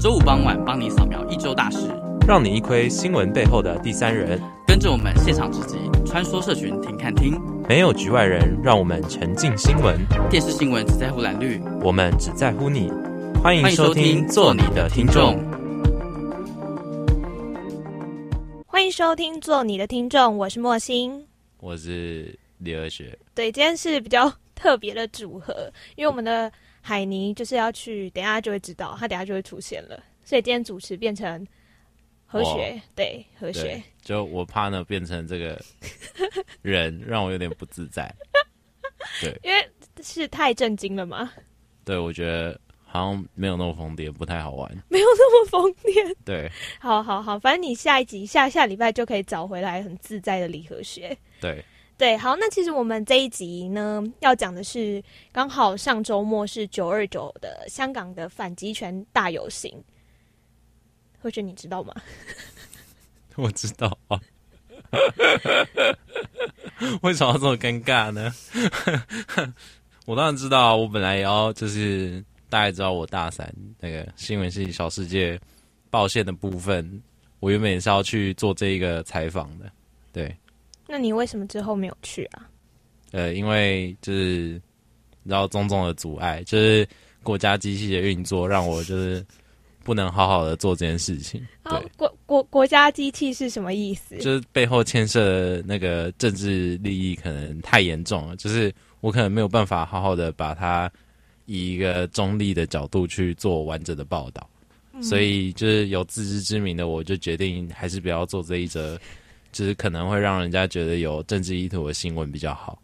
周五傍晚帮你扫描一周大事，让你一窥新闻背后的第三人。跟着我们现场直击，穿梭社群，听看听，没有局外人，让我们沉浸新闻。电视新闻只在乎蓝绿，我们只在乎你。欢迎收听，做你的听众。欢迎收听，做你的听众。我是莫欣，我是李二学。对，今天是比较特别的组合，因为我们的。海尼就是要去，等一下就会知道，他等一下就会出现了。所以今天主持变成和学，对和学，就我怕呢变成这个 人，让我有点不自在。对，因为是太震惊了嘛。对，我觉得好像没有那么疯癫，不太好玩。没有那么疯癫。对，好好好，反正你下一集下下礼拜就可以找回来很自在的李和学。对。对，好，那其实我们这一集呢，要讲的是刚好上周末是九二九的香港的反极权大游行，或许你知道吗？我知道啊，为什么要这么尴尬呢？我当然知道，我本来也要就是大家知道我大三那个新闻系小世界报线的部分，我原本也是要去做这一个采访的，对。那你为什么之后没有去啊？呃，因为就是然后种种的阻碍，就是国家机器的运作，让我就是不能好好的做这件事情。对，国国国家机器是什么意思？就是背后牵涉的那个政治利益可能太严重了，就是我可能没有办法好好的把它以一个中立的角度去做完整的报道，嗯，所以就是有自知之明的我就决定还是不要做这一则。就是可能会让人家觉得有政治意图的新闻比较好。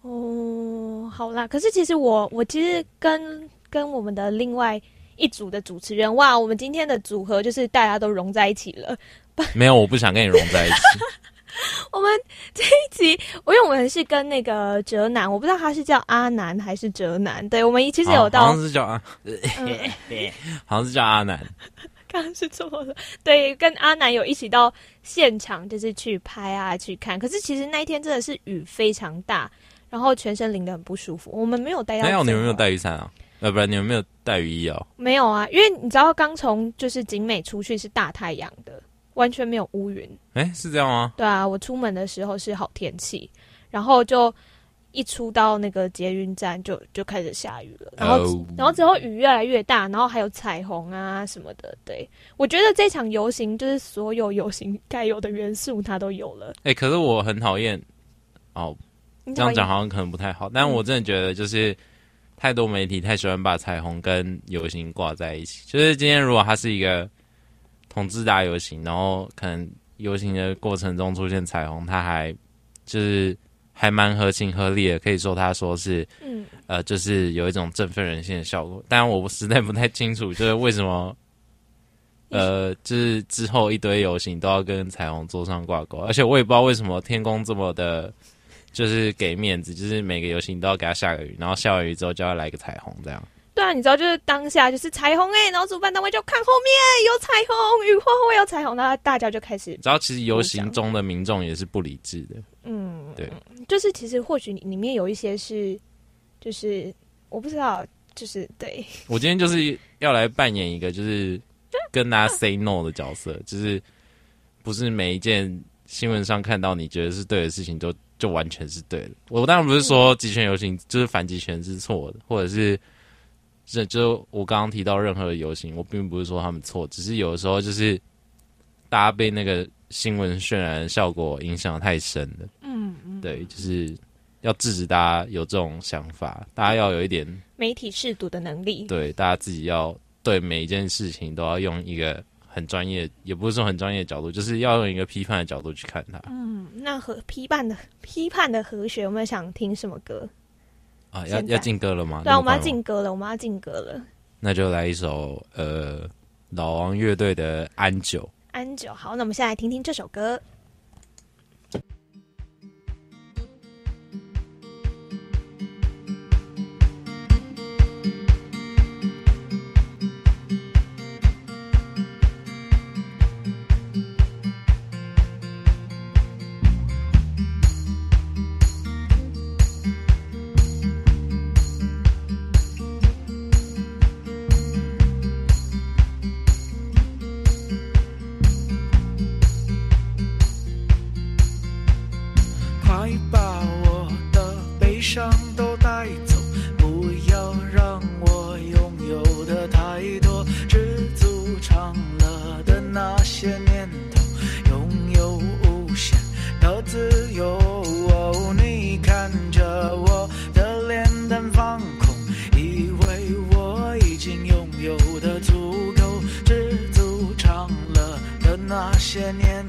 哦，好啦，可是其实我我其实跟跟我们的另外一组的主持人，哇，我们今天的组合就是大家都融在一起了。没有，我不想跟你融在一起。我们这一集，我因为我们是跟那个哲南，我不知道他是叫阿南还是哲南。对，我们其实有到，好像是叫阿，嗯、好像是叫阿南。刚刚是错了，对，跟阿南有一起到现场，就是去拍啊，去看。可是其实那一天真的是雨非常大，然后全身淋得很不舒服。我们没有带，没有，你们没有带雨伞啊？呃，不然你们没有带雨衣哦？没有啊，因为你知道刚从就是景美出去是大太阳的，完全没有乌云。哎，是这样吗？对啊，我出门的时候是好天气，然后就。一出到那个捷运站就就开始下雨了，然后、oh. 然后之后雨越来越大，然后还有彩虹啊什么的。对，我觉得这场游行就是所有游行该有的元素它都有了。哎、欸，可是我很讨厌哦，这样讲好像可能不太好，但我真的觉得就是太多媒体太喜欢把彩虹跟游行挂在一起。就是今天如果它是一个同志大游行，然后可能游行的过程中出现彩虹，它还就是。还蛮合情合理的，可以说他说是，嗯，呃，就是有一种振奋人心的效果。但我实在不太清楚，就是为什么，呃，就是之后一堆游行都要跟彩虹做上挂钩，而且我也不知道为什么天公这么的，就是给面子，就是每个游行都要给他下个雨，然后下完雨之后就要来个彩虹这样。对啊，你知道，就是当下就是彩虹哎、欸，然后主办单位就看后面有彩虹，雨后会有彩虹，然后大家就开始。知道其实游行中的民众也是不理智的，嗯，对，就是其实或许里面有一些是，就是我不知道，就是对。我今天就是要来扮演一个就是 跟大家 say no 的角色，就是不是每一件新闻上看到你觉得是对的事情都就完全是对的。我当然不是说极权游行就是反极权是错的，或者是。这就我刚刚提到任何的游行，我并不是说他们错，只是有的时候就是大家被那个新闻渲染的效果影响太深了。嗯嗯，对，就是要制止大家有这种想法，大家要有一点媒体试读的能力。对，大家自己要对每一件事情都要用一个很专业，也不是说很专业的角度，就是要用一个批判的角度去看它。嗯，那和批判的批判的和弦，有没有想听什么歌？啊，要要进歌了吗？对啊，我们要进歌了，我们要进歌了。那就来一首呃，老王乐队的《安久》。安久，好，那我们先来听听这首歌。那些年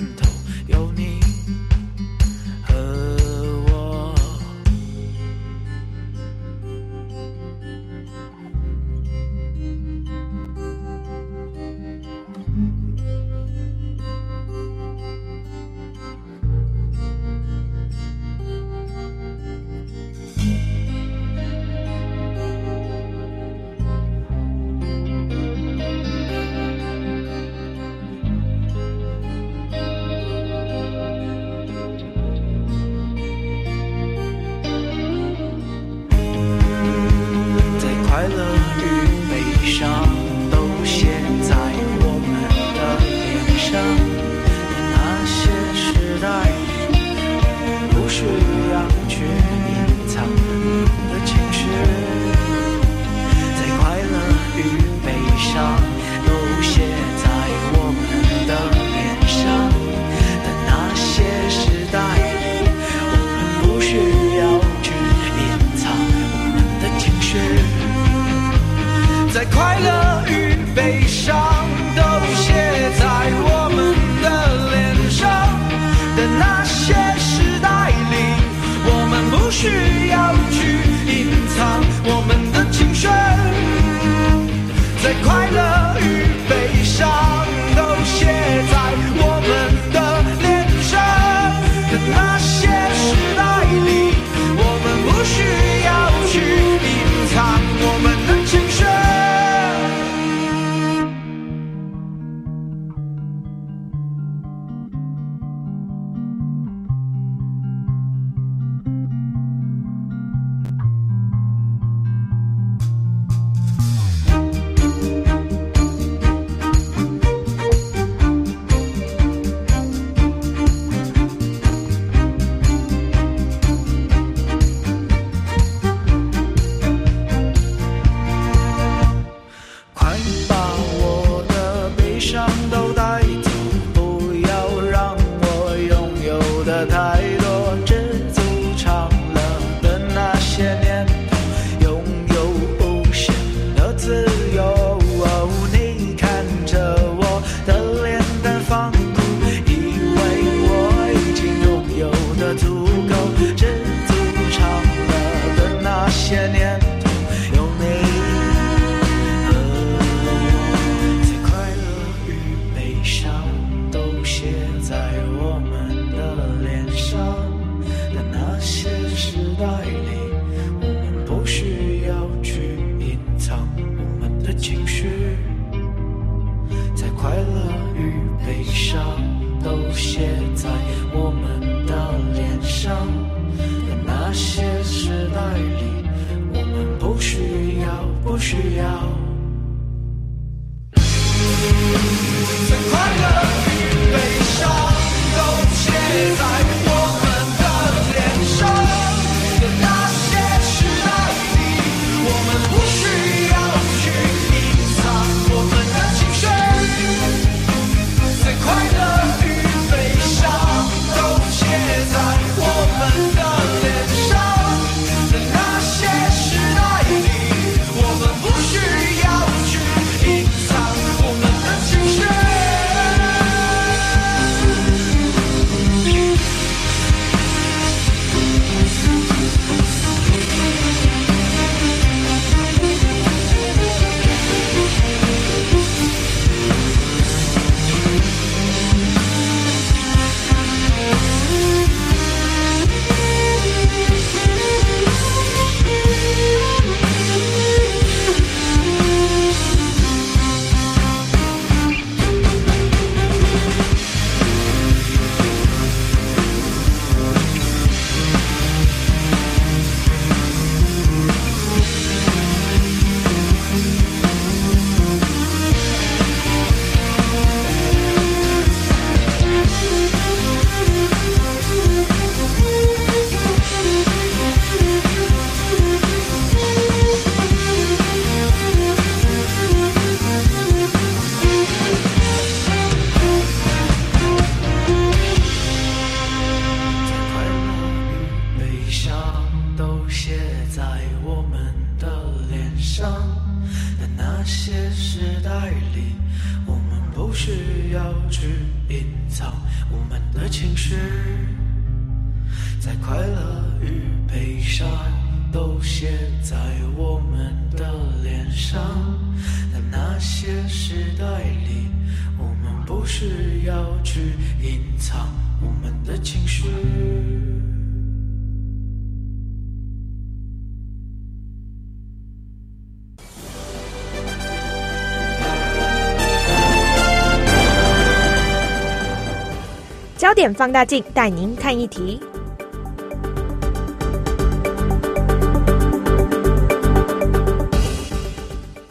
焦点放大镜带您看一题。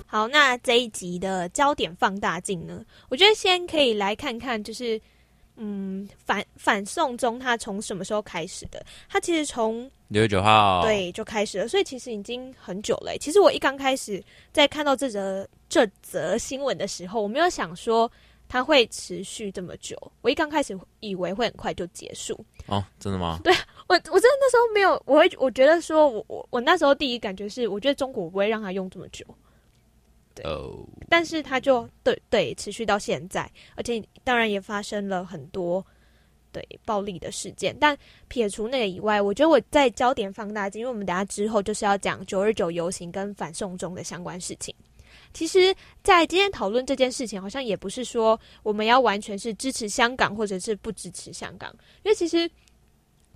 好，那这一集的焦点放大镜呢？我觉得先可以来看看，就是嗯，反反送中它从什么时候开始的？它其实从六月九号对就开始了，所以其实已经很久了。其实我一刚开始在看到这则这则新闻的时候，我没有想说。它会持续这么久？我一刚开始以为会很快就结束哦，真的吗？对我，我真的那时候没有，我会我觉得说，我我我那时候第一感觉是，我觉得中国不会让它用这么久。对，oh. 但是它就对对持续到现在，而且当然也发生了很多对暴力的事件。但撇除那个以外，我觉得我在焦点放大镜，因为我们等下之后就是要讲九二九游行跟反送中的相关事情。其实，在今天讨论这件事情，好像也不是说我们要完全是支持香港，或者是不支持香港。因为其实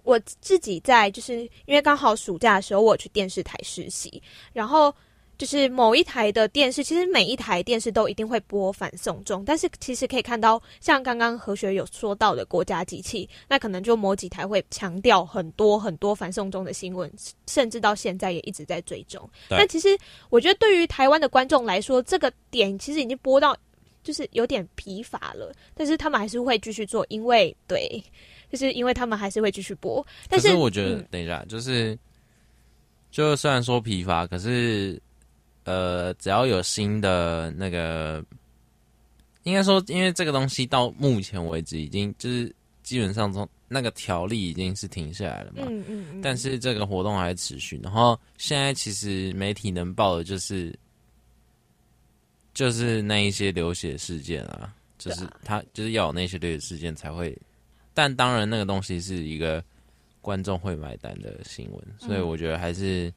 我自己在，就是因为刚好暑假的时候，我去电视台实习，然后。就是某一台的电视，其实每一台电视都一定会播反送中，但是其实可以看到，像刚刚何学有说到的国家机器，那可能就某几台会强调很多很多反送中的新闻，甚至到现在也一直在追踪。但其实我觉得对于台湾的观众来说，这个点其实已经播到就是有点疲乏了，但是他们还是会继续做，因为对，就是因为他们还是会继续播。但是，是我觉得，嗯、等一下，就是就虽然说疲乏，可是。呃，只要有新的那个，应该说，因为这个东西到目前为止已经就是基本上从那个条例已经是停下来了嘛。嗯嗯嗯。但是这个活动还持续，然后现在其实媒体能报的就是就是那一些流血事件啊，就是他就是要有那些流血事件才会。但当然，那个东西是一个观众会买单的新闻，所以我觉得还是。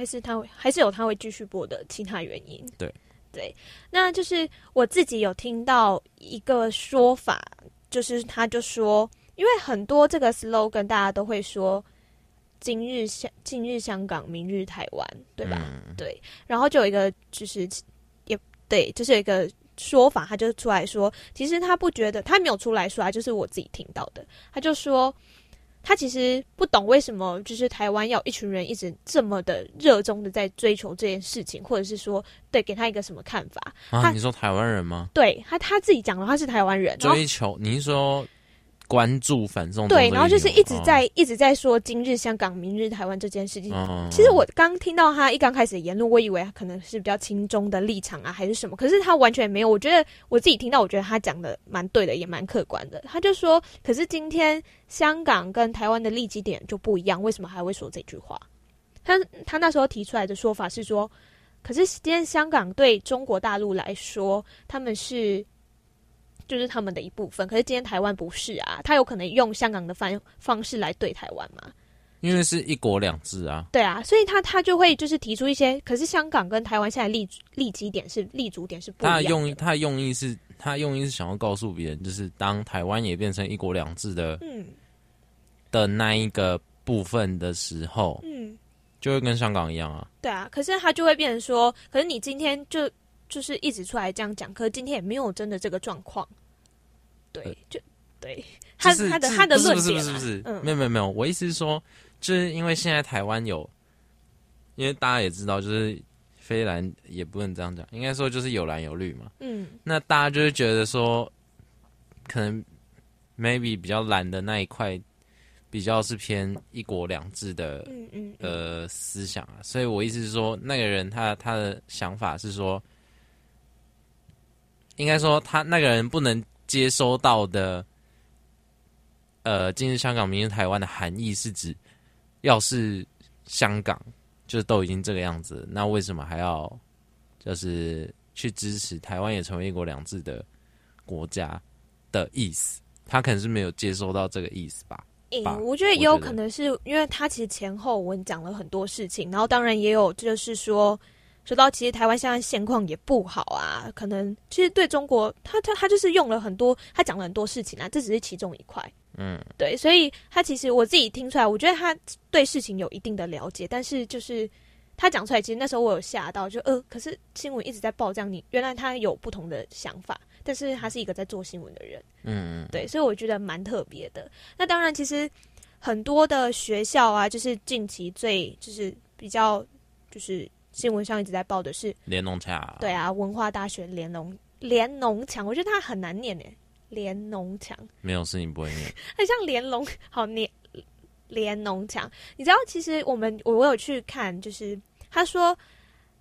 还是他会，还是有他会继续播的其他原因。对，对，那就是我自己有听到一个说法，就是他就说，因为很多这个 slogan 大家都会说“今日香，今日香港，明日台湾”，对吧？嗯、对，然后就有一个就是也对，就是有一个说法，他就出来说，其实他不觉得，他没有出来说啊，就是我自己听到的，他就说。他其实不懂为什么，就是台湾要一群人一直这么的热衷的在追求这件事情，或者是说，对，给他一个什么看法？啊，你说台湾人吗？对他他自己讲的话是台湾人，追求，你是说？关注反送中对，然后就是一直在、哦、一直在说今日香港，明日台湾这件事情。哦、其实我刚听到他一刚开始的言论，我以为他可能是比较轻中的立场啊，还是什么。可是他完全没有。我觉得我自己听到，我觉得他讲的蛮对的，也蛮客观的。他就说，可是今天香港跟台湾的立基点就不一样，为什么还会说这句话？他他那时候提出来的说法是说，可是今天香港对中国大陆来说，他们是。就是他们的一部分，可是今天台湾不是啊，他有可能用香港的方方式来对台湾嘛？因为是一国两制啊。对啊，所以他他就会就是提出一些，可是香港跟台湾现在立立基点是立足点是不一样的。他用，他用意是，他用意是想要告诉别人，就是当台湾也变成一国两制的，嗯，的那一个部分的时候，嗯，就会跟香港一样啊。对啊，可是他就会变成说，可是你今天就就是一直出来这样讲，可是今天也没有真的这个状况。对，就对，他他的他的论点不是不是不是，嗯，没有没有没有，我意思是说，就是因为现在台湾有，因为大家也知道，就是非蓝也不能这样讲，应该说就是有蓝有绿嘛，嗯，那大家就是觉得说，可能 maybe 比较蓝的那一块，比较是偏一国两制的，嗯嗯，呃思想啊，所以我意思是说，那个人他他的想法是说，应该说他那个人不能。接收到的，呃，今日香港，明日台湾的含义是指，要是香港就是都已经这个样子，那为什么还要就是去支持台湾也成为一国两制的国家？的意思，他可能是没有接收到这个意思吧。诶、欸，我觉得也有可能是因为他其实前后文讲了很多事情，然后当然也有就是说。说到其实台湾现在现况也不好啊，可能其实对中国，他他他就是用了很多，他讲了很多事情啊，这只是其中一块，嗯，对，所以他其实我自己听出来，我觉得他对事情有一定的了解，但是就是他讲出来，其实那时候我有吓到，就呃，可是新闻一直在报这样，你原来他有不同的想法，但是他是一个在做新闻的人，嗯，对，所以我觉得蛮特别的。那当然，其实很多的学校啊，就是近期最就是比较就是。新闻上一直在报的是连侬墙，对啊，文化大学连农连侬墙，我觉得它很难念诶，连侬墙。没有事情不会念，很像连龙，好念连侬墙。你知道，其实我们我我有去看，就是他说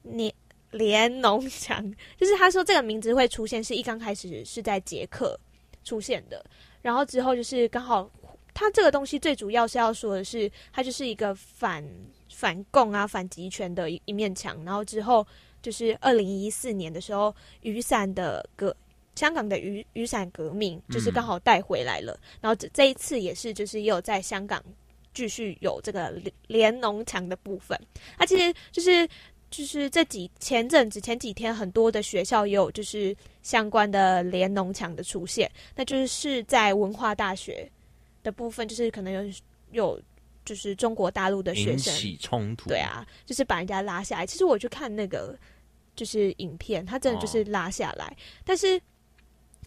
你连侬墙，就是他说这个名字会出现，是一刚开始是在捷克出现的，然后之后就是刚好，他这个东西最主要是要说的是，它就是一个反。反共啊，反集权的一一面墙。然后之后就是二零一四年的时候，雨伞的革，香港的雨雨伞革命，就是刚好带回来了。嗯、然后这这一次也是，就是也有在香港继续有这个连农墙的部分。它、啊、其实就是就是这几前阵子前几天，很多的学校也有就是相关的连农墙的出现。那就是是在文化大学的部分，就是可能有有。就是中国大陆的学生引起冲突，对啊，就是把人家拉下来。其实我去看那个就是影片，他真的就是拉下来。哦、但是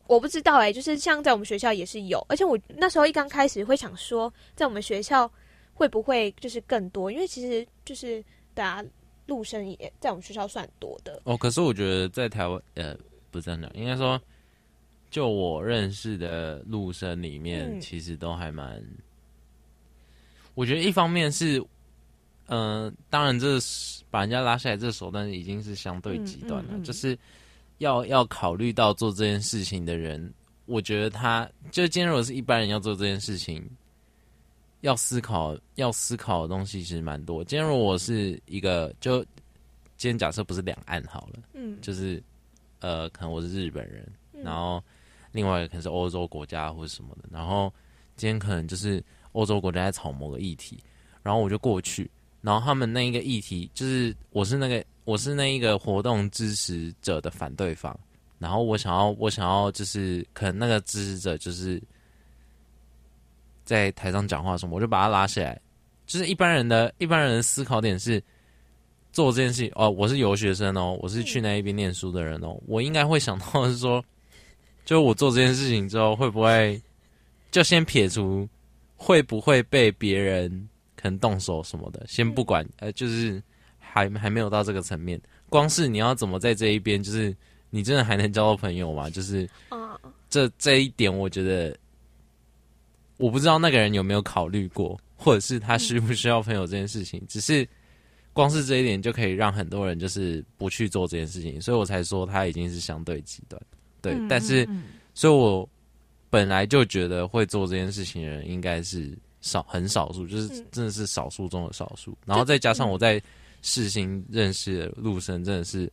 我不知道哎、欸，就是像在我们学校也是有，而且我那时候一刚开始会想说，在我们学校会不会就是更多？因为其实就是大家陆生也在我们学校算多的哦。可是我觉得在台湾呃，不是这样讲，应该说就我认识的陆生里面，其实都还蛮。我觉得一方面是，嗯、呃，当然这是把人家拉下来这手段已经是相对极端了，就是要要考虑到做这件事情的人，我觉得他就今天如果是一般人要做这件事情，要思考要思考的东西其实蛮多。今天如果我是一个，就今天假设不是两岸好了，嗯，就是呃，可能我是日本人，然后另外一个可能是欧洲国家或者什么的，然后今天可能就是。欧洲国家在炒某个议题，然后我就过去，然后他们那一个议题就是我是那个我是那一个活动支持者的反对方，然后我想要我想要就是可能那个支持者就是在台上讲话什么，我就把他拉下来。就是一般人的一般人的思考点是做这件事情哦，我是游学生哦，我是去那一边念书的人哦，我应该会想到的是说，就我做这件事情之后会不会就先撇除。会不会被别人可能动手什么的？先不管，呃，就是还还没有到这个层面。光是你要怎么在这一边，就是你真的还能交到朋友吗？就是，这这一点，我觉得我不知道那个人有没有考虑过，或者是他需不需要朋友这件事情。只是光是这一点就可以让很多人就是不去做这件事情，所以我才说他已经是相对极端。对，但是，所以我。本来就觉得会做这件事情的人应该是少很少数，就是真的是少数中的少数。然后再加上我在世新认识的陆生，真的是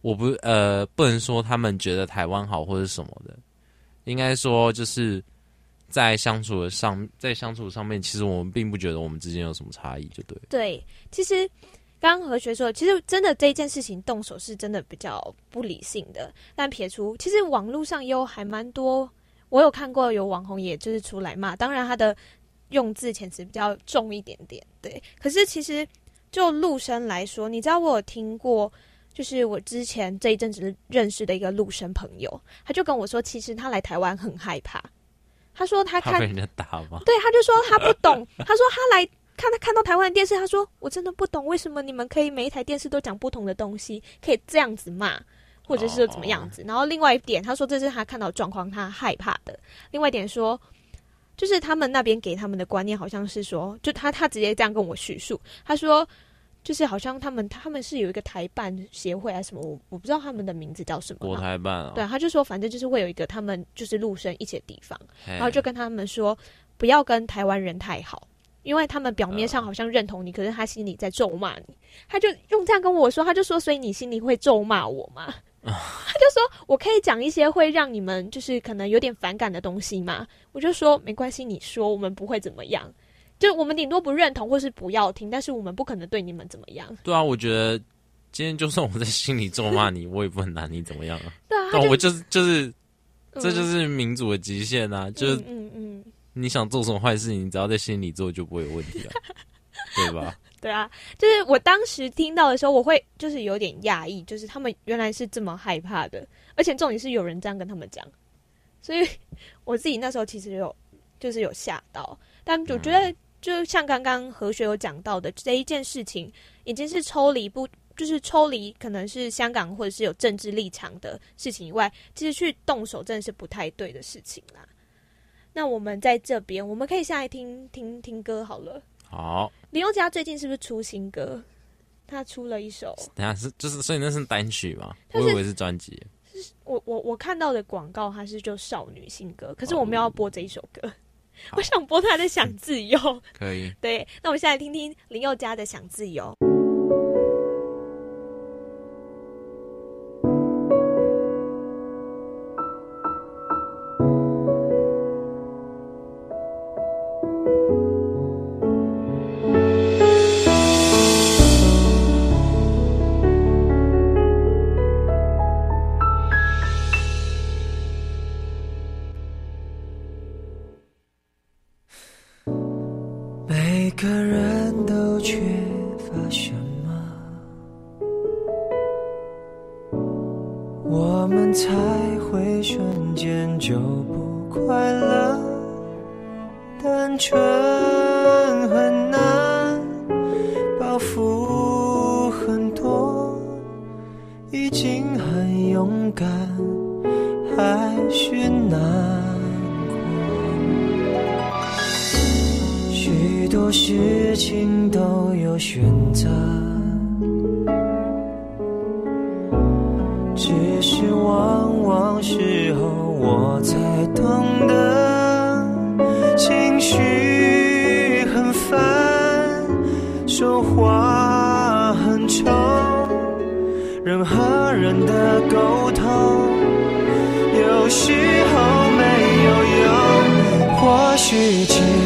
我不呃不能说他们觉得台湾好或者什么的，应该说就是在相处的上，在相处上面，其实我们并不觉得我们之间有什么差异，就对。对，其实。刚何学说，其实真的这一件事情动手是真的比较不理性的。但撇除，其实网络上有还蛮多，我有看过有网红也就是出来骂，当然他的用字遣词比较重一点点。对，可是其实就陆生来说，你知道我有听过，就是我之前这一阵子认识的一个陆生朋友，他就跟我说，其实他来台湾很害怕。他说他看被人家打吗？对，他就说他不懂。他说他来。看他看到台湾的电视，他说：“我真的不懂为什么你们可以每一台电视都讲不同的东西，可以这样子骂，或者是说怎么样子。” oh. 然后另外一点，他说这是他看到状况，他害怕的。另外一点说，就是他们那边给他们的观念好像是说，就他他直接这样跟我叙述，他说就是好像他们他们是有一个台办协会啊什么，我我不知道他们的名字叫什么。国台办啊。对，他就说反正就是会有一个他们就是陆生一起的地方然后就跟他们说不要跟台湾人太好。因为他们表面上好像认同你，可是他心里在咒骂你。他就用这样跟我说，他就说：“所以你心里会咒骂我吗？” 他就说：“我可以讲一些会让你们就是可能有点反感的东西吗？”我就说：“没关系，你说，我们不会怎么样。就我们顶多不认同或是不要听，但是我们不可能对你们怎么样。”对啊，我觉得今天就算我在心里咒骂你，我也不很拿你怎么样啊。对啊，就我就是就是，这就是民主的极限啊！嗯、就是嗯嗯，你想做什么坏事，你只要在心里做就不会有问题啊，对吧？对啊，就是我当时听到的时候，我会就是有点讶异，就是他们原来是这么害怕的，而且重点是有人这样跟他们讲，所以 我自己那时候其实有就是有吓到，但我觉得就像刚刚何学有讲到的这一件事情，已经是抽离不就是抽离可能是香港或者是有政治立场的事情以外，其实去动手真的是不太对的事情啦。那我们在这边，我们可以下来听听听歌好了。好，林宥嘉最近是不是出新歌？他出了一首，等下是就是，所以那是单曲吗？我以为是专辑。我我我看到的广告，他是就少女新歌，可是我们要播这一首歌，我想播他的《想自由》。可以，对，那我们现在听听林宥嘉的《想自由》。每个人都缺乏什么？我们才会瞬间就不快乐单纯很难包袱很多已经很勇敢还是难多事情都有选择，只是往往事后我才懂得，情绪很烦，说话很丑，人和人的沟通有时候没有用，或许。情。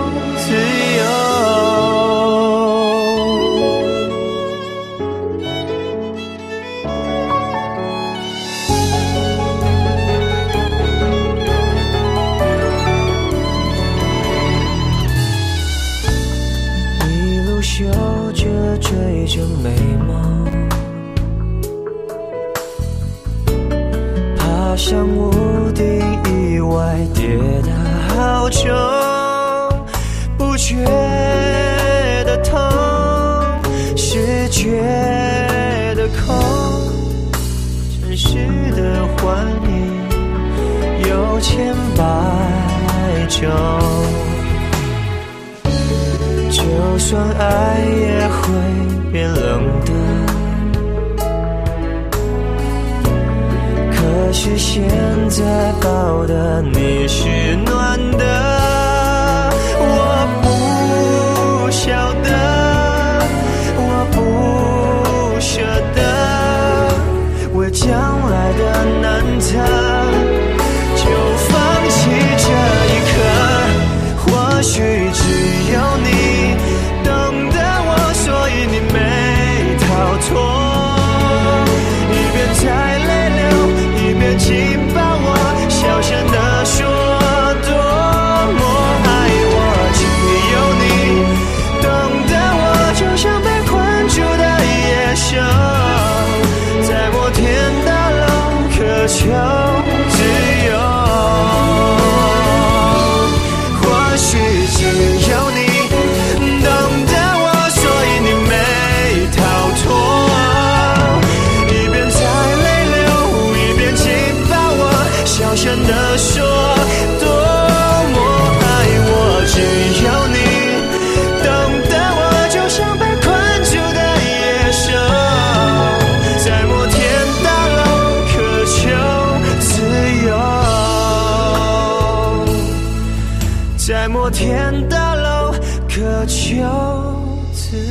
像屋顶意外跌得好重不觉得痛是觉得空真实的幻影有千百种。就算爱也会变冷的是现在抱的你是暖自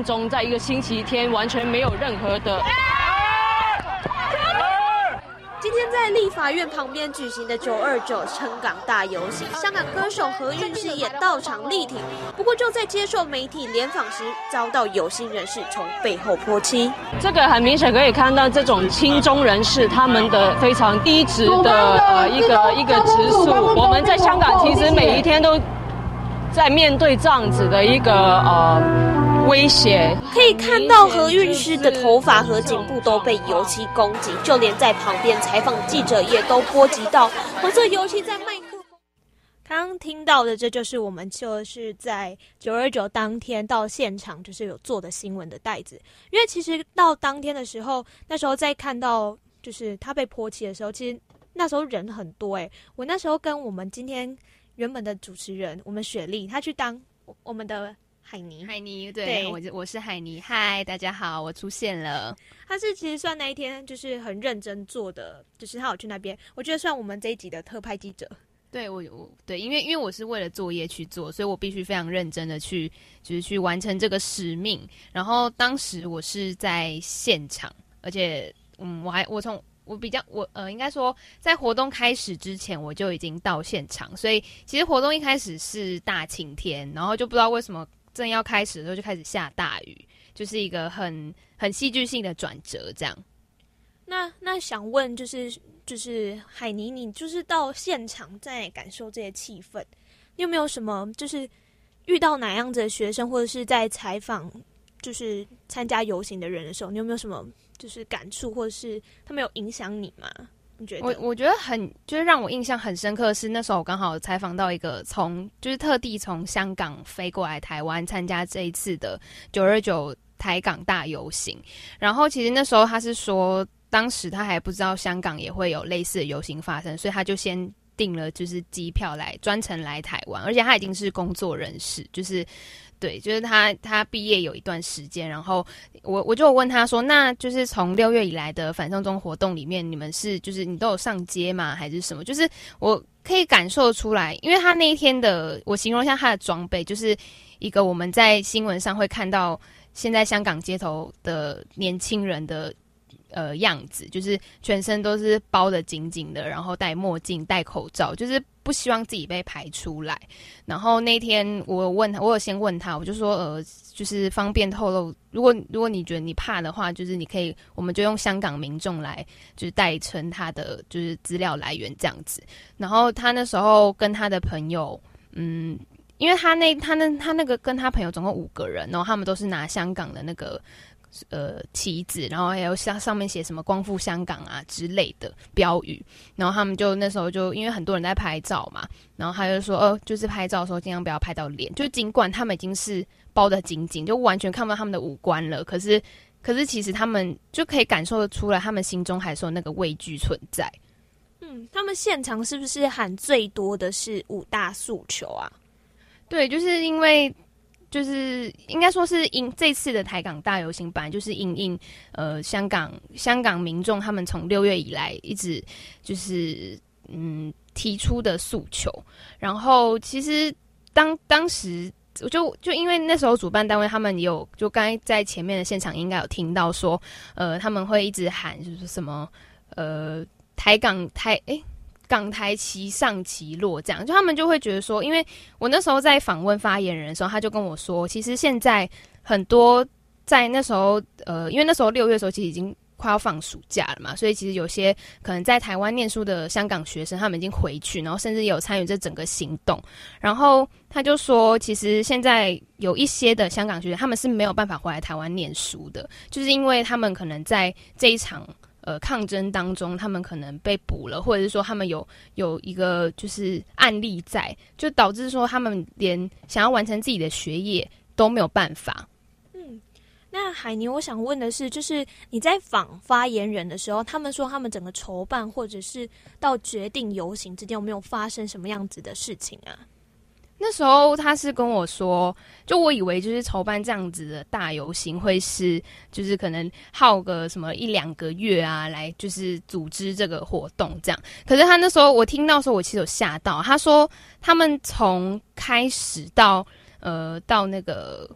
当中，在一个星期天，完全没有任何的。今天在立法院旁边举行的九二九撑港大游行，香港歌手何韵诗也到场力挺。不过就在接受媒体联访时，遭到有心人士从背后泼漆。这个很明显可以看到，这种亲中人士他们的非常低质的呃一个一个指数。我们在香港其实每一天都。在面对这样子的一个呃威胁，可以看到何韵诗的头发和颈部都被油漆攻击，就连在旁边采访记者也都波及到黄色油漆在麦克风。刚听到的，这就是我们就是在九二九当天到现场就是有做的新闻的袋子，因为其实到当天的时候，那时候在看到就是他被泼漆的时候，其实那时候人很多诶，我那时候跟我们今天。原本的主持人，我们雪莉，她去当我们的海尼。海尼，对，我我是海尼。嗨，大家好，我出现了。他是其实算那一天就是很认真做的，就是他有去那边，我觉得算我们这一集的特派记者。对我，我对，因为因为我是为了作业去做，所以我必须非常认真的去，就是去完成这个使命。然后当时我是在现场，而且嗯，我还我从。我比较我呃，应该说在活动开始之前我就已经到现场，所以其实活动一开始是大晴天，然后就不知道为什么正要开始的时候就开始下大雨，就是一个很很戏剧性的转折这样。那那想问就是就是海霓，你就是到现场在感受这些气氛，你有没有什么就是遇到哪样子的学生，或者是在采访就是参加游行的人的时候，你有没有什么？就是感触，或者是他们有影响你吗？我我觉得很，就是让我印象很深刻的是那时候我刚好采访到一个从，就是特地从香港飞过来台湾参加这一次的九二九台港大游行。然后其实那时候他是说，当时他还不知道香港也会有类似的游行发生，所以他就先订了就是机票来专程来台湾，而且他已经是工作人士，就是。对，就是他，他毕业有一段时间，然后我我就问他说，那就是从六月以来的反送中活动里面，你们是就是你都有上街吗？还是什么？就是我可以感受出来，因为他那一天的，我形容一下他的装备，就是一个我们在新闻上会看到现在香港街头的年轻人的。呃，样子就是全身都是包得紧紧的，然后戴墨镜、戴口罩，就是不希望自己被排出来。然后那天我问他，我有先问他，我就说，呃，就是方便透露，如果如果你觉得你怕的话，就是你可以，我们就用香港民众来，就是代称他的就是资料来源这样子。然后他那时候跟他的朋友，嗯，因为他那他那他那个跟他朋友总共五个人，然后他们都是拿香港的那个。呃，旗子，然后还有像上面写什么“光复香港”啊之类的标语，然后他们就那时候就因为很多人在拍照嘛，然后他就说，呃，就是拍照的时候尽量不要拍到脸，就尽管他们已经是包得紧紧，就完全看不到他们的五官了，可是，可是其实他们就可以感受得出来，他们心中还是有那个畏惧存在。嗯，他们现场是不是喊最多的是五大诉求啊？对，就是因为。就是应该说是因这次的台港大游行，本来就是因应呃香港香港民众他们从六月以来一直就是嗯提出的诉求，然后其实当当时就就因为那时候主办单位他们有，就刚才在前面的现场应该有听到说，呃，他们会一直喊就是什么，呃，台港台诶、港台齐上齐落这样，就他们就会觉得说，因为我那时候在访问发言人的时候，他就跟我说，其实现在很多在那时候，呃，因为那时候六月的时候其实已经。快要放暑假了嘛，所以其实有些可能在台湾念书的香港学生，他们已经回去，然后甚至有参与这整个行动。然后他就说，其实现在有一些的香港学生，他们是没有办法回来台湾念书的，就是因为他们可能在这一场呃抗争当中，他们可能被捕了，或者是说他们有有一个就是案例在，就导致说他们连想要完成自己的学业都没有办法。嗯那海宁，我想问的是，就是你在访发言人的时候，他们说他们整个筹办或者是到决定游行之间有没有发生什么样子的事情啊？那时候他是跟我说，就我以为就是筹办这样子的大游行会是，就是可能耗个什么一两个月啊，来就是组织这个活动这样。可是他那时候我听到的时候，我其实有吓到。他说他们从开始到呃到那个。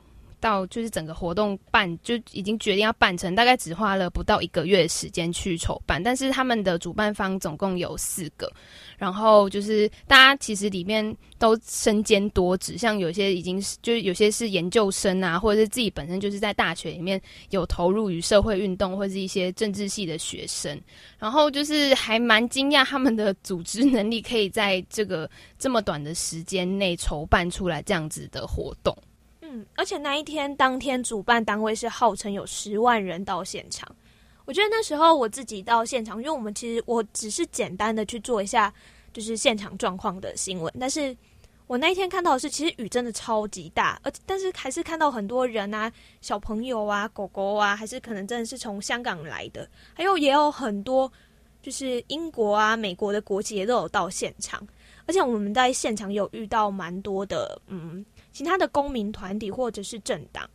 到就是整个活动办就已经决定要办成，大概只花了不到一个月的时间去筹办。但是他们的主办方总共有四个，然后就是大家其实里面都身兼多职，像有些已经是就是有些是研究生啊，或者是自己本身就是在大学里面有投入于社会运动或者是一些政治系的学生。然后就是还蛮惊讶他们的组织能力可以在这个这么短的时间内筹办出来这样子的活动。嗯，而且那一天当天，主办单位是号称有十万人到现场。我觉得那时候我自己到现场，因为我们其实我只是简单的去做一下，就是现场状况的新闻。但是我那一天看到的是，其实雨真的超级大，而但是还是看到很多人啊，小朋友啊，狗狗啊，还是可能真的是从香港来的，还有也有很多就是英国啊、美国的国旗也都有到现场。而且我们在现场有遇到蛮多的，嗯。其他的公民团体或者是政党，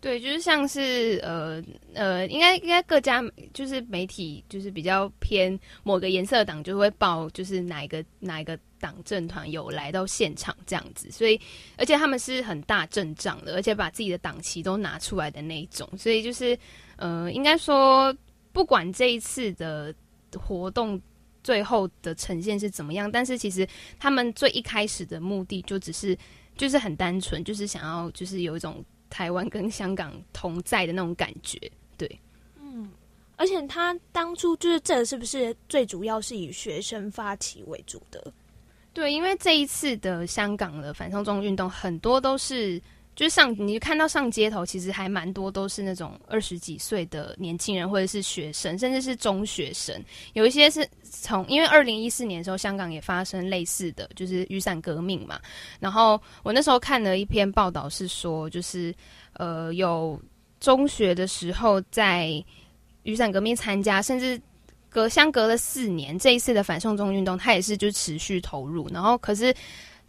对，就是像是呃呃，应该应该各家就是媒体，就是比较偏某个颜色党，就会报就是哪一个哪一个党政团有来到现场这样子。所以，而且他们是很大阵仗的，而且把自己的党旗都拿出来的那一种。所以就是呃，应该说，不管这一次的活动最后的呈现是怎么样，但是其实他们最一开始的目的就只是。就是很单纯，就是想要，就是有一种台湾跟香港同在的那种感觉，对，嗯，而且他当初就是这是不是最主要是以学生发起为主的？对，因为这一次的香港的反送中运动，很多都是。就是上，你看到上街头，其实还蛮多都是那种二十几岁的年轻人，或者是学生，甚至是中学生。有一些是从，因为二零一四年的时候，香港也发生类似的就是雨伞革命嘛。然后我那时候看了一篇报道，是说就是呃有中学的时候在雨伞革命参加，甚至隔相隔了四年，这一次的反送中运动，他也是就持续投入。然后可是。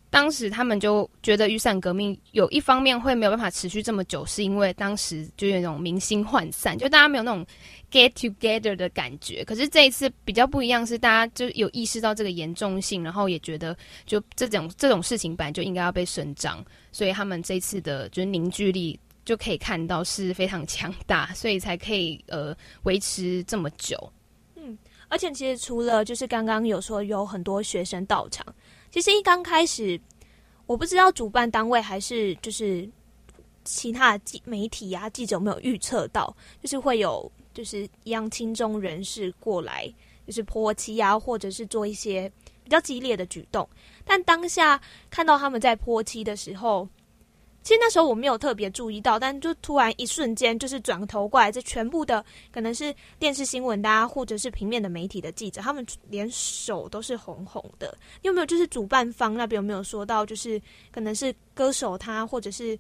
当时他们就觉得雨伞革命有一方面会没有办法持续这么久，是因为当时就有那种明星涣散，就大家没有那种 get together 的感觉。可是这一次比较不一样，是大家就有意识到这个严重性，然后也觉得就这种这种事情本来就应该要被伸张，所以他们这次的就是凝聚力就可以看到是非常强大，所以才可以呃维持这么久。嗯，而且其实除了就是刚刚有说有很多学生到场。其实一刚开始，我不知道主办单位还是就是其他的记媒体啊记者有没有预测到，就是会有就是一样亲中人士过来，就是泼漆啊，或者是做一些比较激烈的举动。但当下看到他们在泼漆的时候，其实那时候我没有特别注意到，但就突然一瞬间，就是转头过来，这全部的可能是电视新闻的啊，或者是平面的媒体的记者，他们连手都是红红的。你有没有就是主办方那边有没有说到，就是可能是歌手他或者是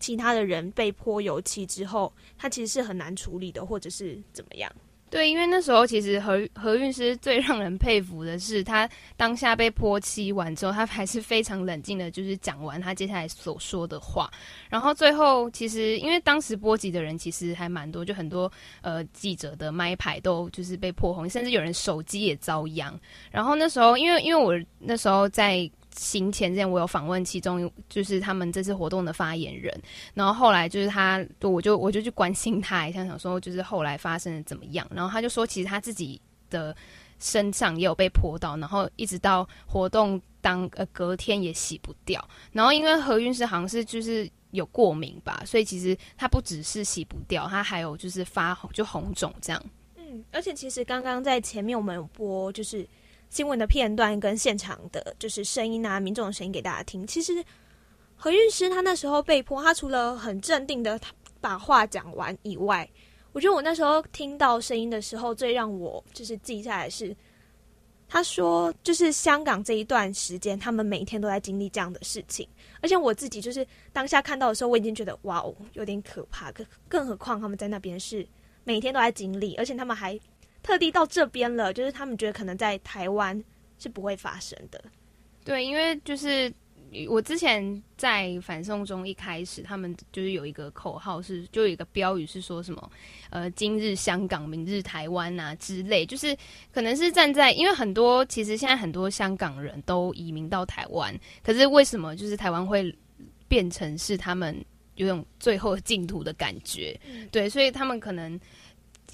其他的人被泼油漆之后，他其实是很难处理的，或者是怎么样？对，因为那时候其实何何韵诗最让人佩服的是，他当下被泼漆完之后，他还是非常冷静的，就是讲完他接下来所说的话。然后最后，其实因为当时波及的人其实还蛮多，就很多呃记者的麦牌都就是被泼红，甚至有人手机也遭殃。然后那时候，因为因为我那时候在。行前之前，我有访问其中就是他们这次活动的发言人，然后后来就是他，我就我就去关心他一下，想说就是后来发生的怎么样，然后他就说其实他自己的身上也有被泼到，然后一直到活动当呃隔天也洗不掉，然后因为何韵诗好像是就是有过敏吧，所以其实他不只是洗不掉，他还有就是发红就红肿这样。嗯，而且其实刚刚在前面我们有播就是。新闻的片段跟现场的，就是声音啊，民众的声音给大家听。其实何韵诗他那时候被迫，他除了很镇定的把话讲完以外，我觉得我那时候听到声音的时候，最让我就是记下来是，他说就是香港这一段时间，他们每天都在经历这样的事情，而且我自己就是当下看到的时候，我已经觉得哇哦，有点可怕。更更何况他们在那边是每天都在经历，而且他们还。特地到这边了，就是他们觉得可能在台湾是不会发生的。对，因为就是我之前在反送中一开始，他们就是有一个口号是，就有一个标语是说什么，呃，今日香港，明日台湾啊之类，就是可能是站在，因为很多其实现在很多香港人都移民到台湾，可是为什么就是台湾会变成是他们有种最后净土的感觉？对，所以他们可能。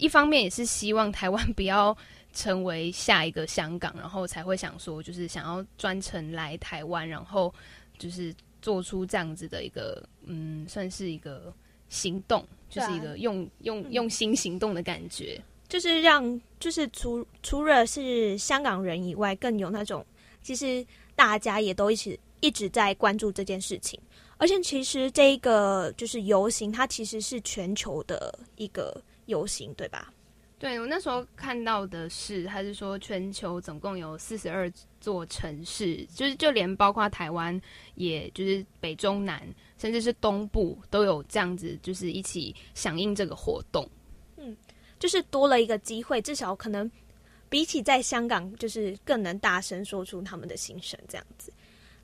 一方面也是希望台湾 不要成为下一个香港，然后才会想说，就是想要专程来台湾，然后就是做出这样子的一个，嗯，算是一个行动，就是一个用用用心行动的感觉，就是让就是除除了是香港人以外，更有那种其实大家也都一起一直在关注这件事情，而且其实这一个就是游行，它其实是全球的一个。游行对吧？对，我那时候看到的是，他是说全球总共有四十二座城市，就是就连包括台湾，也就是北中南，甚至是东部都有这样子，就是一起响应这个活动。嗯，就是多了一个机会，至少可能比起在香港，就是更能大声说出他们的心声，这样子。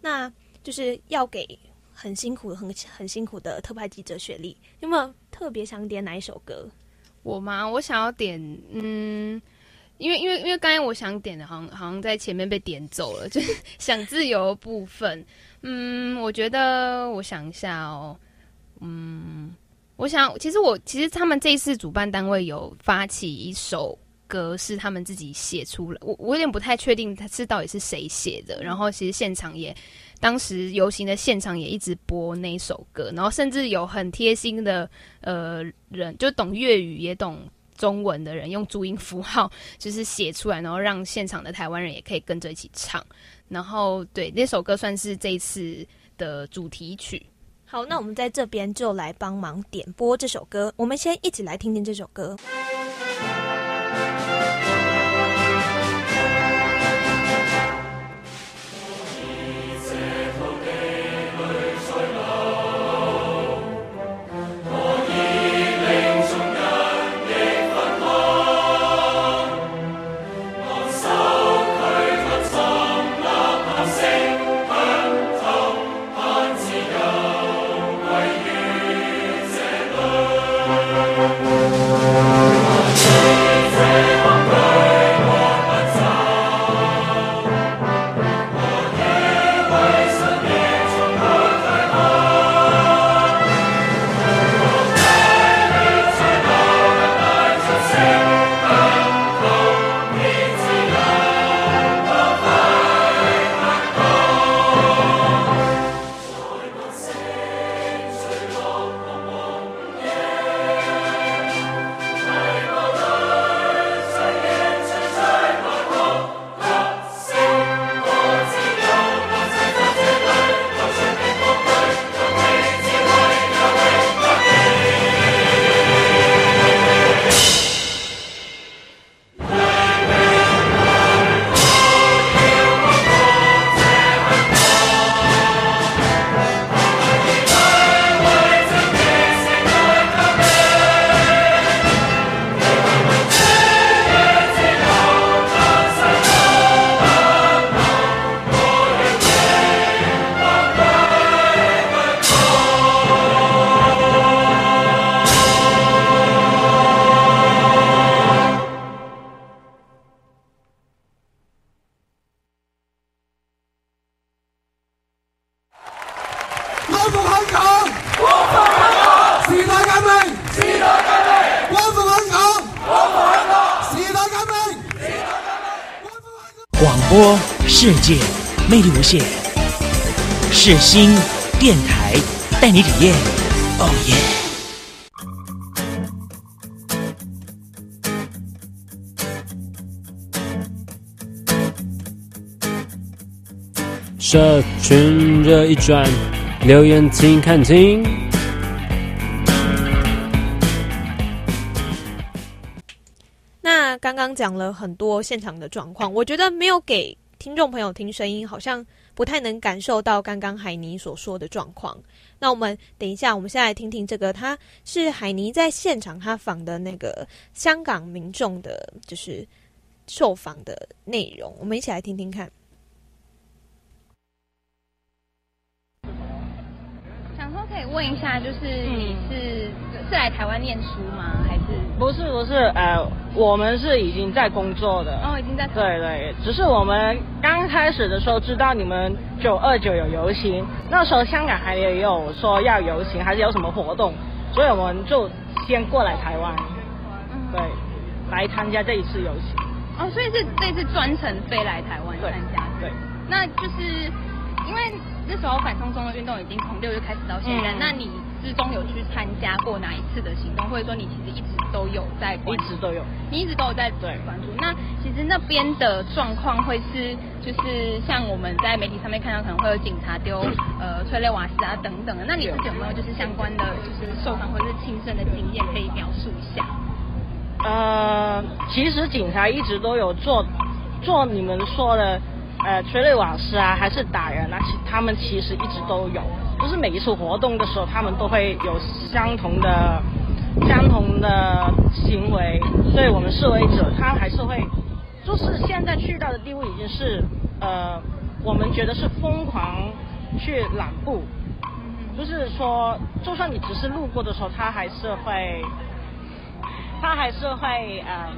那就是要给很辛苦、很很辛苦的特派记者雪莉，有没有特别想点哪一首歌？我吗？我想要点，嗯，因为因为因为刚才我想点的，好像好像在前面被点走了，就是 想自由的部分。嗯，我觉得我想一下哦，嗯，我想其实我其实他们这一次主办单位有发起一首歌，是他们自己写出来，我我有点不太确定他是到底是谁写的。然后其实现场也。当时游行的现场也一直播那首歌，然后甚至有很贴心的呃人，就懂粤语也懂中文的人，用注音符号就是写出来，然后让现场的台湾人也可以跟着一起唱。然后对那首歌算是这一次的主题曲。好，那我们在这边就来帮忙点播这首歌。我们先一起来听听这首歌。世界魅力无限，世新电台带你体验。哦耶！社群热一转，留言请看听。那刚刚讲了很多现场的状况，我觉得没有给听众朋友听声音，好像不太能感受到刚刚海尼所说的状况。那我们等一下，我们先来听听这个，他是海尼在现场他访的那个香港民众的，就是受访的内容，我们一起来听听看。想说可以问一下，就是你是、嗯、是来台湾念书吗？还是不是？不是，呃，我们是已经在工作的。哦，已经在。对对，只是我们刚开始的时候知道你们九二九有游行，那时候香港还也有说要游行，还是有什么活动，所以我们就先过来台湾，嗯、对，来参加这一次游行。哦，所以是这次专程飞来台湾参加。对，那就是因为。那时候反送中的运动已经从六月开始到现在，嗯、那你之中有去参加过哪一次的行动，或者说你其实一直都有在关注？一直都有，你一直都有在关注。那其实那边的状况会是，就是像我们在媒体上面看到，可能会有警察丢呃催泪瓦斯啊等等的。那你自己有没有就是相关的，就是受访或者是亲身的经验可以描述一下？呃，其实警察一直都有做做你们说的。呃，催泪瓦斯啊，还是打人啊，其他们其实一直都有，就是每一次活动的时候，他们都会有相同的、相同的行为。所以我们示威者，他还是会，就是现在去到的地位已经是，呃，我们觉得是疯狂去揽布，就是说，就算你只是路过的时候，他还是会，他还是会，嗯、呃，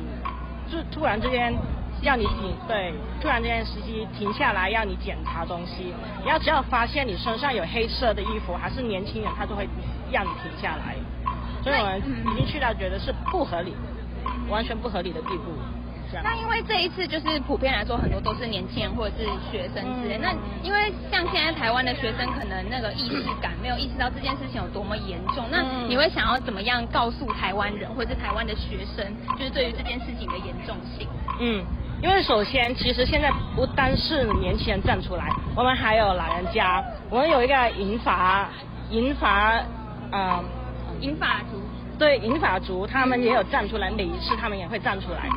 就突然之间。要你停，对，突然间司机停下来要你检查东西，你要只要发现你身上有黑色的衣服，还是年轻人，他都会让你停下来。所以我们已经去到觉得是不合理，完全不合理的地步。那因为这一次就是普遍来说，很多都是年轻人或者是学生之类。嗯、那因为像现在台湾的学生，可能那个意识感没有意识到这件事情有多么严重。那你会想要怎么样告诉台湾人或者是台湾的学生，就是对于这件事情的严重性？嗯。因为首先，其实现在不单是年轻人站出来，我们还有老人家，我们有一个银发银发，呃，银发族，对，银发族，他们也有站出来，每一次他们也会站出来。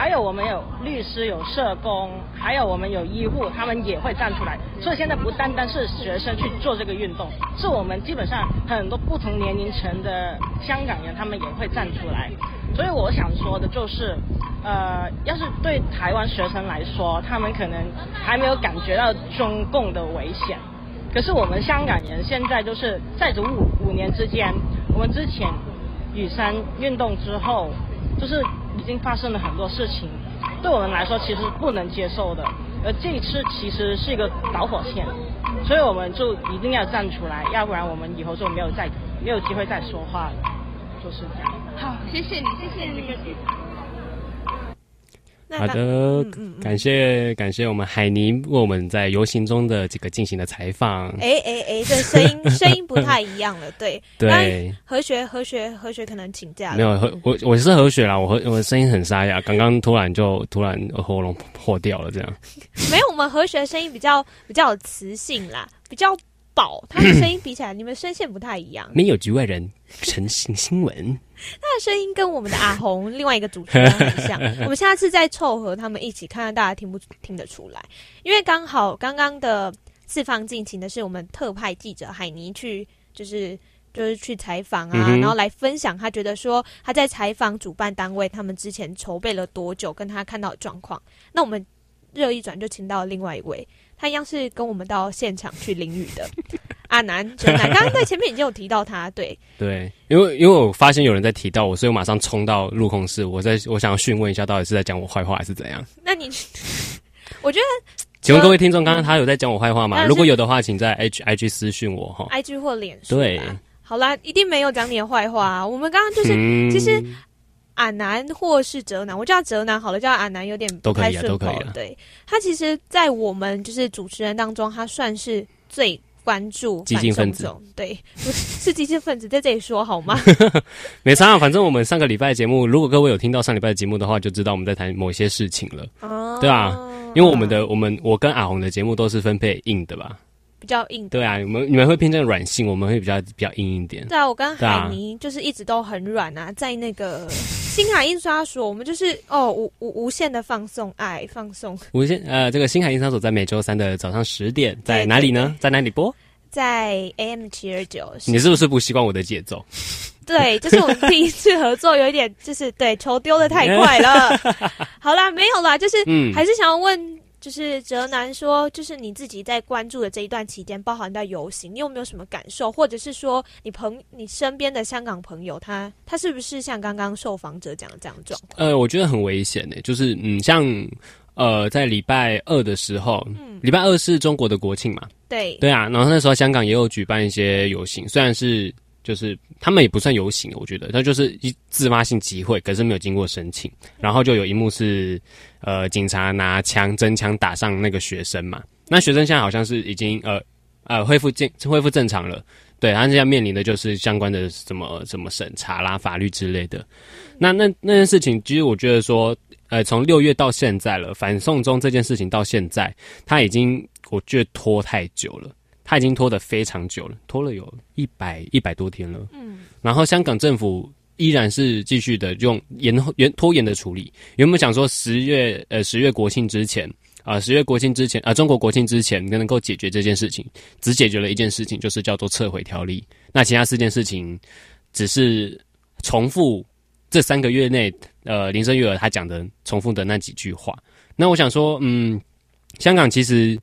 还有我们有律师，有社工，还有我们有医护，他们也会站出来。所以现在不单单是学生去做这个运动，是我们基本上很多不同年龄层的香港人，他们也会站出来。所以我想说的就是，呃，要是对台湾学生来说，他们可能还没有感觉到中共的危险，可是我们香港人现在就是在这五五年之间，我们之前雨伞运动之后，就是已经发生了很多事情，对我们来说其实不能接受的，而这一次其实是一个导火线，所以我们就一定要站出来，要不然我们以后就没有再没有机会再说话了。就是这样。好，谢谢你，谢谢你。好的，感谢感谢我们海尼为我们在游行中的这个进行的采访。哎哎哎，这声音 声音不太一样了，对对。何学何学何学可能请假了。没有何我我是何学啦，我和我的声音很沙哑，刚刚突然就 突然喉咙破掉了，这样。没有，我们何学声音比较比较有磁性啦，比较。宝，他的声音比起来，你们声线不太一样。没有局外人，诚信新闻。他的声音跟我们的阿红另外一个主持人很像。我们下次再凑合他们一起，看看大家听不听得出来。因为刚好刚刚的四方进行的是我们特派记者海尼去，就是就是去采访啊，嗯、然后来分享他觉得说他在采访主办单位，他们之前筹备了多久，跟他看到的状况。那我们热一转就请到了另外一位。他一样是跟我们到现场去淋雨的 阿南，哲南，刚刚在前面已经有提到他，对对，因为因为我发现有人在提到我，所以我马上冲到录控室，我在我想要询问一下，到底是在讲我坏话还是怎样？那你，我觉得，请问各位听众，刚刚他有在讲我坏话吗？如果有的话，请在 H I G 私讯我哈，I G 或脸书。对，好啦，一定没有讲你的坏话。我们刚刚就是、嗯、其实。阿南或是哲南，我叫他哲南好了，叫他阿南有点不太顺口。都可以啊，都可以啊。对，他其实，在我们就是主持人当中，他算是最关注激进分子。对，不是，激进分子，在这里说好吗？没差，反正我们上个礼拜的节目，如果各位有听到上礼拜的节目的话，就知道我们在谈某些事情了。哦，对啊，因为我们的我们我跟阿红的节目都是分配硬的吧。比较硬，对啊，你们你们会偏向软性，我们会比较比较硬一点。对啊，我跟海尼就是一直都很软啊，在那个 星海印刷所，我们就是哦无无无限的放送爱放送。无限呃，这个星海印刷所在每周三的早上十点，在哪里呢？在哪里播？在 AM 七二九。你是不是不习惯我的节奏？对，就是我们第一次合作，有一点就是对球丢的太快了。好啦，没有啦，就是嗯，还是想要问。就是哲南说，就是你自己在关注的这一段期间，包含到游行，你有没有什么感受？或者是说，你朋你身边的香港朋友，他他是不是像刚刚受访者讲的这样状况？呃，我觉得很危险呢，就是嗯，像呃，在礼拜二的时候，嗯，礼拜二是中国的国庆嘛，对对啊，然后那时候香港也有举办一些游行，虽然是。就是他们也不算游行，我觉得他就是一自发性集会，可是没有经过申请。然后就有一幕是，呃，警察拿枪真枪打上那个学生嘛。那学生现在好像是已经呃呃恢复正恢复正常了，对，他现在面临的就是相关的什么什么审查啦、法律之类的。那那那件事情，其实我觉得说，呃，从六月到现在了，反送中这件事情到现在，他已经我觉得拖太久了。他已经拖得非常久了，拖了有一百一百多天了。嗯，然后香港政府依然是继续的用延延拖延的处理。原本想说十月呃十月国庆之前啊，呃，十月国庆之前啊，呃，中国国庆之前能够解决这件事情，只解决了一件事情，就是叫做撤回条例。那其他四件事情只是重复这三个月内呃林郑月娥她讲的重复的那几句话。那我想说，嗯，香港其实。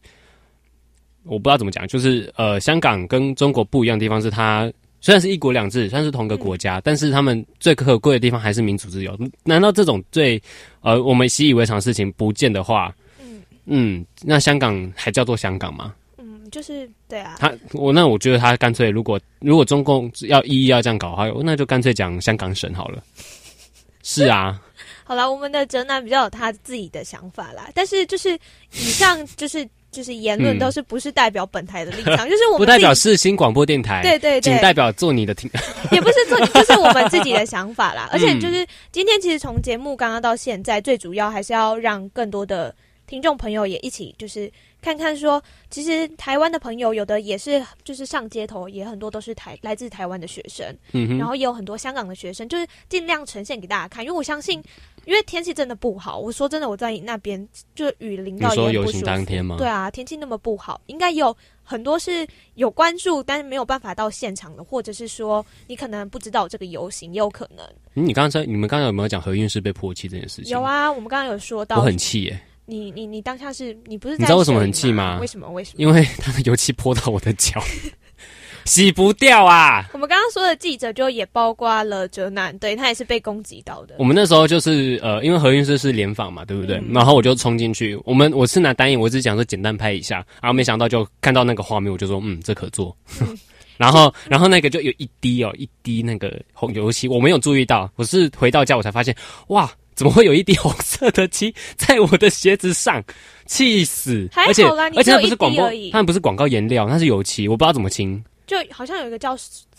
我不知道怎么讲，就是呃，香港跟中国不一样的地方是，它虽然是一国两制，算是同个国家，嗯，但是他们最可贵的地方还是民主自由。难道这种最呃我们习以为常的事情不见的话，嗯嗯，那香港还叫做香港吗？嗯，就是对啊。他我那我觉得他干脆，如果如果中共要一一要这样搞的话，那就干脆讲香港省好了。是啊。好了，我们的哲南比较有他自己的想法啦，但是就是以上就是。就是言论都是不是代表本台的立场，嗯、就是我们 不代表世新广播电台，对对对，仅代表做你的听，也不是做，就是我们自己的 想法啦。而且就是今天其实从节目刚刚到现在，最主要还是要让更多的听众朋友也一起就是。看看说，其实台湾的朋友有的也是，就是上街头也很多都是台来自台湾的学生，嗯，然后也有很多香港的学生，就是尽量呈现给大家看。因为我相信，因为天气真的不好。我说真的，我在那边就雨淋到也不舒服。游行当天吗？对啊，天气那么不好，应该有很多是有关注，但是没有办法到现场的，或者是说你可能不知道这个游行，也有可能。嗯，你刚才你们刚才有没有讲何韵是被泼漆这件事情？有啊，我们刚刚有说到，我很气耶。你你你当下是你不是？你知道为什么很气吗？为什么？为什么？因为他的油漆泼到我的脚，洗不掉啊！我们刚刚说的记者就也包括了哲南，对他也是被攻击到的。我们那时候就是呃，因为何韵诗是联访嘛，对不对？嗯、然后我就冲进去，我们我是拿单眼，我只是想说简单拍一下，然后没想到就看到那个画面，我就说嗯，这可做。嗯、然后然后那个就有一滴哦，一滴那个红油漆，我没有注意到，我是回到家我才发现，哇！怎么会有一滴红色的漆在我的鞋子上？气死！而且而且它不是广告，它不是广告颜料，它是油漆，我不知道怎么清。就好像有一个叫。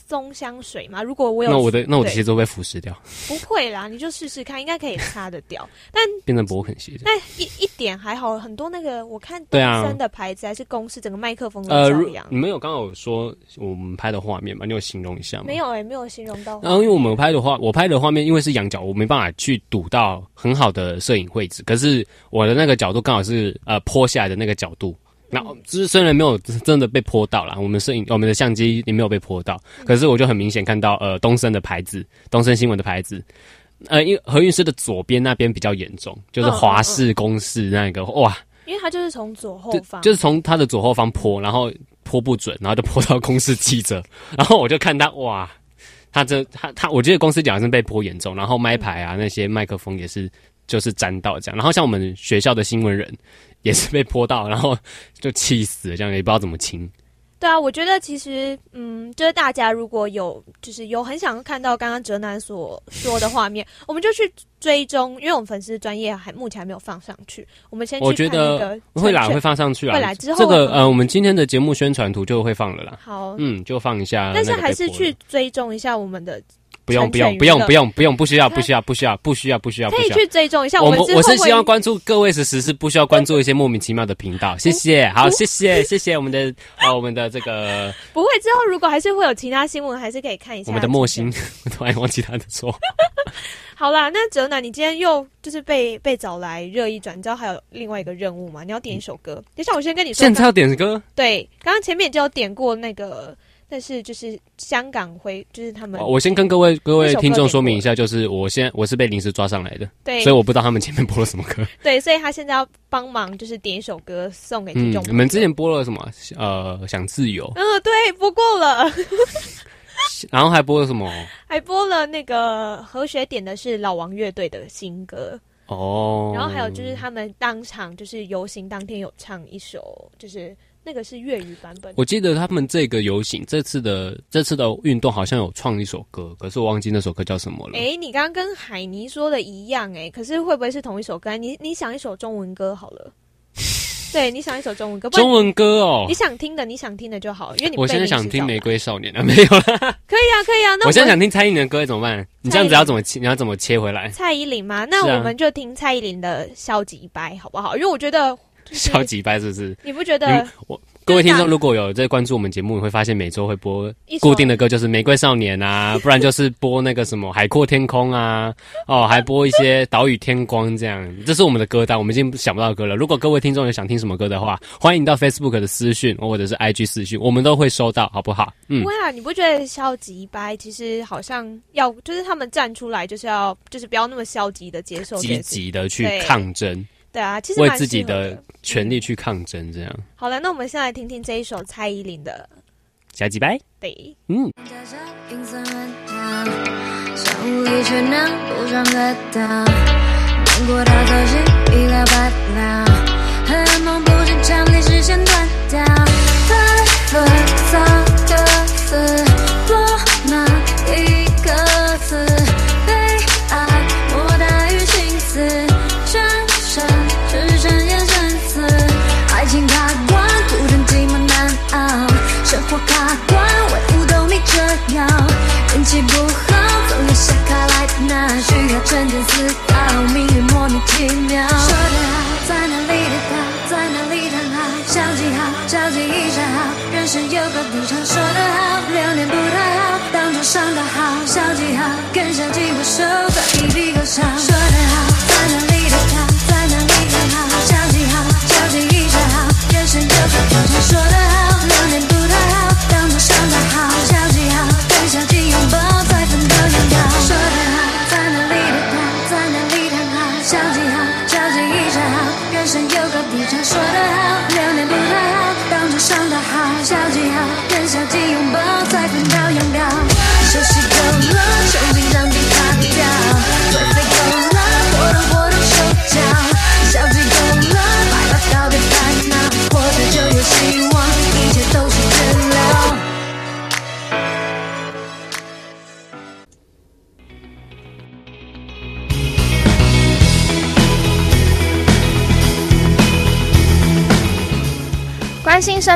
松香水嘛，如果我有，那我的那我的鞋子会不会腐蚀掉？不会啦，你就试试看，应该可以擦得掉。但 变成博肯鞋子，但一一点还好，很多那个我看东森的牌子还是公司整个麦克风都这样。呃，你们有刚刚有说我们拍的画面吗？你有形容一下吗？没有哎、欸，没有形容到。然后因为我们拍的话，我拍的画面因为是仰角，我没办法去堵到很好的摄影位置。可是我的那个角度刚好是呃坡下来的那个角度。那就是虽然没有真的被泼到啦，我们摄影我们的相机也没有被泼到，可是我就很明显看到呃东森的牌子，东森新闻的牌子，呃因为何韵诗的左边那边比较严重，就是华氏公视那个哇，因为他就是从左后方，就，就是从他的左后方泼，然后泼不准，然后就泼到公视记者，然后我就看他哇，他这他他我觉得公司讲是被泼严重，然后麦牌啊那些麦克风也是就是沾到这样，然后像我们学校的新闻人。也是被泼到，然后就气死了，这样也不知道怎么清。对啊，我觉得其实，嗯，就是大家如果有，就是有很想看到刚刚哲南所说的画面，我们就去追踪，因为我们粉丝专业还目前还没有放上去，我们先去我觉得会啦，会放上去啊，会来之后这个呃，我们今天的节目宣传图就会放了啦。好，嗯，就放一下，但是还是去追踪一下我们的。不用不用不用不用不用不需要不需要不需要不需要不需要，可以去追踪一下。我们我是希望关注各位时时是不需要关注一些莫名其妙的频道。谢谢，好谢谢谢谢我们的啊我们的这个 不会之后如果还是会有其他新闻，还是可以看一下。我们的莫心，我突然忘记他的错。好啦，那哲南，你今天又就是被被找来热议转，你知道还有另外一个任务吗？你要点一首歌。等一下我先跟你说，现在要点歌。对，刚刚前面就有点过那个。但是就是香港会，就是他们。我先跟各位各位听众说明一下，就是我现在我是被临时抓上来的，对，所以我不知道他们前面播了什么歌。对，所以他现在要帮忙，就是点一首歌送给听众、嗯。你们之前播了什么？呃，想自由。嗯，对，播过了。然后还播了什么？还播了那个何雪点的是老王乐队的新歌哦。然后还有就是他们当场就是游行当天有唱一首，就是。那个是粤语版本。我记得他们这个游行这次的这次的运动好像有创一首歌，可是我忘记那首歌叫什么了。哎、欸，你刚刚跟海尼说的一样、欸，哎，可是会不会是同一首歌？你你想一首中文歌好了。对，你想一首中文歌。中文歌哦，你想听的，你想听的就好，因为你。我现在想听《玫瑰少年》啊，没有了。可以啊，可以啊。那我，我现在想听蔡依林的歌怎么办？你这样子要怎么切？你要怎么切回来？蔡依林吗？那我们就听蔡依林的《消极掰》好不好？因为我觉得、就是。消极掰是不是？你不觉得？我。各位听众，如果有在关注我们节目，你会发现每周会播固定的歌，就是《玫瑰少年》啊，不然就是播那个什么《海阔天空》啊，哦，还播一些《岛屿天光》这样。这是我们的歌单，我们已经想不到歌了。如果各位听众有想听什么歌的话，欢迎到 Facebook 的私讯或者是 IG 私讯，我们都会收到，好不好？嗯。不会啊，你不觉得消极掰其实好像要，就是他们站出来，就是要，就是不要那么消极的接受，积极的去抗争。对啊，其实为自己的权利去抗争，这样。好了，那我们先来听听这一首蔡依林的《消极掰》。对，嗯。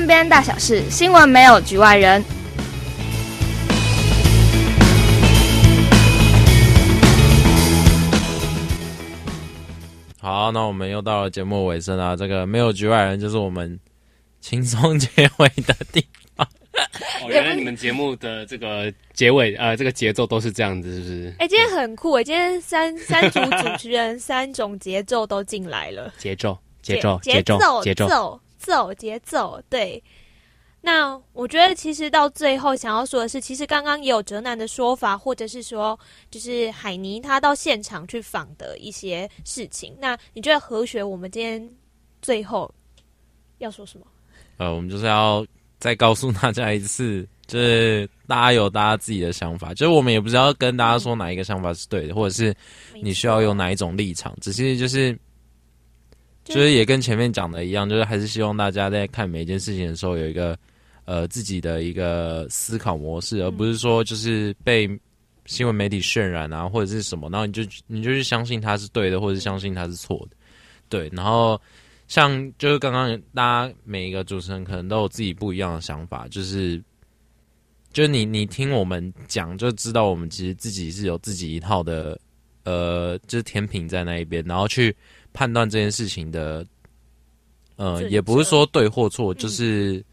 身边大小事，新闻没有局外人。好，那我们又到了节目尾声啊。这个没有局外人，就是我们轻松结尾的地方。哦，原来你们节目的这个结尾，呃，这个节奏都是这样子，是不是？哎、欸，今天很酷哎！今天三三组主持人，三种节奏都进来了。节奏，节奏，节奏，节奏。走节奏，对。那我觉得，其实到最后想要说的是，其实刚刚也有哲南的说法，或者是说，就是海尼他到现场去访的一些事情。那你觉得何学，我们今天最后要说什么？呃，我们就是要再告诉大家一次，就是大家有大家自己的想法，就是我们也不知道跟大家说哪一个想法是对的，或者是你需要有哪一种立场，只是就是。就是也跟前面讲的一样，就是还是希望大家在看每一件事情的时候有一个呃自己的一个思考模式，而不是说就是被新闻媒体渲染啊或者是什么，然后你就你就去相信它是对的，或者是相信它是错的，对。然后像就是刚刚大家每一个主持人可能都有自己不一样的想法，就是就是你你听我们讲就知道我们其实自己是有自己一套的。呃，就是天平在那一边，然后去判断这件事情的，呃，也不是说对或错，就是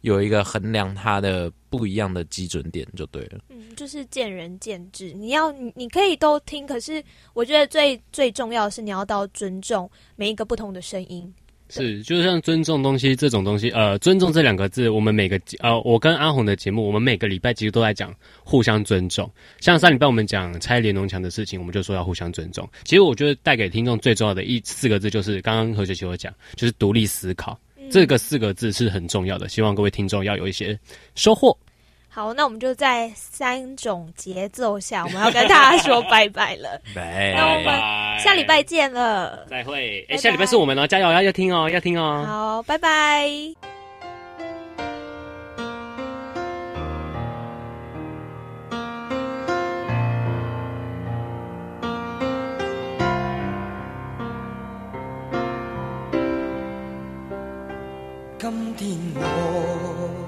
有一个衡量它的不一样的基准点就对了。嗯，就是见仁见智，你要你你可以都听，可是我觉得最最重要的是你要到尊重每一个不同的声音。是，就像尊重东西这种东西，呃，尊重这两个字，我们每个呃，我跟阿红的节目，我们每个礼拜其实都在讲互相尊重。像上礼拜我们讲拆连侬墙的事情，我们就说要互相尊重。其实我觉得带给听众最重要的一四个字，就是刚刚何学琪有讲，就是独立思考，这个四个字是很重要的。希望各位听众要有一些收获。好，那我们就在三种节奏下，我们要跟大家说 拜拜了。拜，那我们下礼拜见了，再会。哎、欸，下礼拜是我们哦，加油，要要听哦，要听哦。好，拜拜。今天我。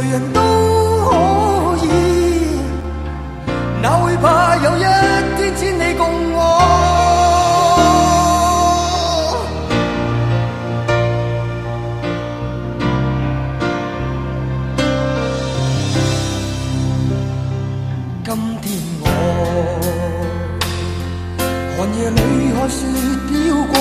谁人都可以，哪会怕有一天千里共我？今天我寒夜里看雪飘过。